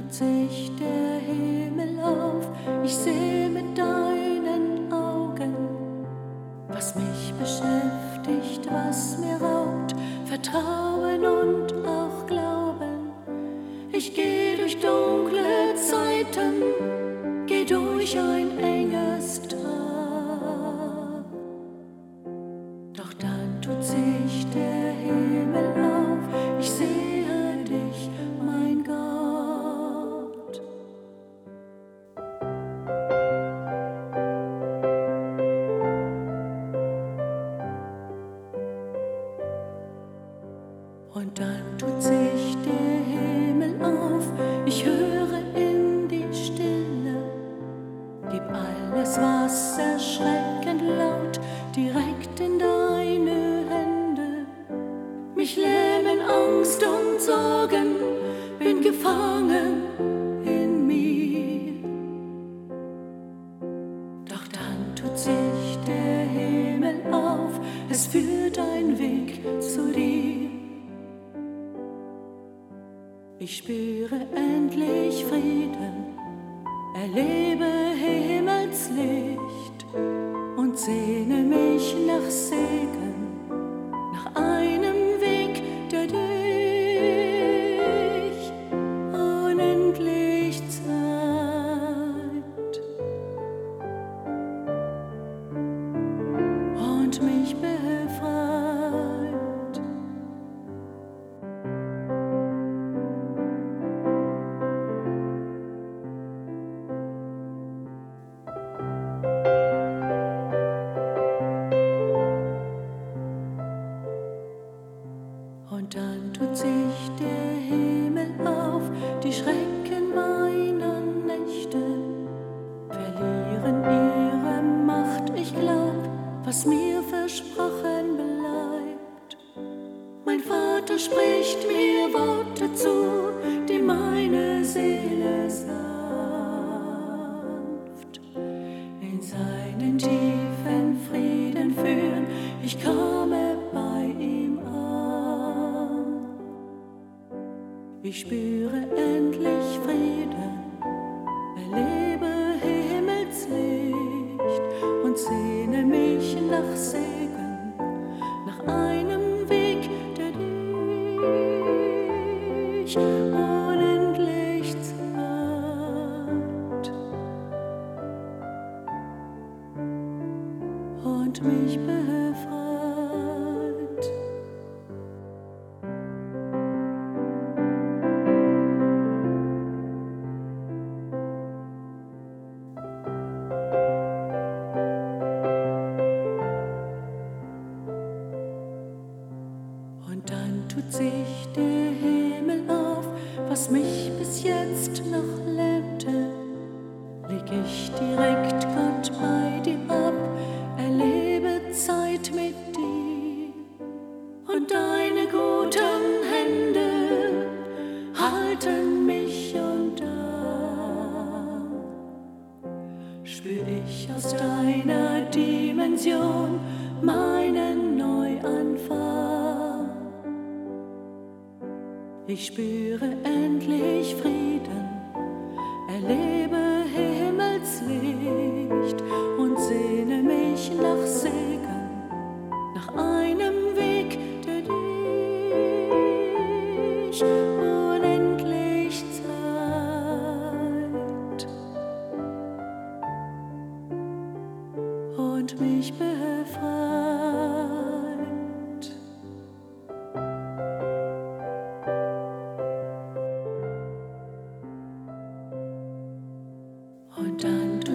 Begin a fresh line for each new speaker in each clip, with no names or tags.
Tut sich der Himmel auf, ich sehe mit deinen Augen, was mich beschäftigt, was mir raubt, Vertrauen und auch Glauben. Ich gehe durch dunkle Zeiten, geh durch ein enges Und dann tut sich der Himmel auf, ich höre in die Stille, gib alles, was erschreckend laut, direkt in deine Hände. Mich lähmen Angst und Sorgen, bin gefangen in mir. Doch dann tut sich der Himmel auf, es führt ein Weg zu dir. Ich spüre endlich Frieden, erlebe Himmelslicht und sehne mich nach Segen, Und dann tut sich der Himmel auf, die Schrecken meiner Nächte verlieren ihre Macht. Ich glaub, was mir versprochen bleibt. Mein Vater spricht mir Worte zu, die meine Seele sanft in seinen tiefen Frieden führen. Ich komme bei Ich spüre endlich Frieden, erlebe Himmelslicht und sehne mich nach Segen, nach einem Weg, der dich unendlich zeigt und mich befreit. Tut sich der Himmel auf, was mich bis jetzt noch lähmte. Leg ich direkt Gott bei dir ab, erlebe Zeit mit dir. Und deine guten Hände halten mich und da spür ich aus deiner Dimension meinen Neuanfang. Ich spüre endlich Frieden, erlebe Himmelslicht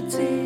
eternity.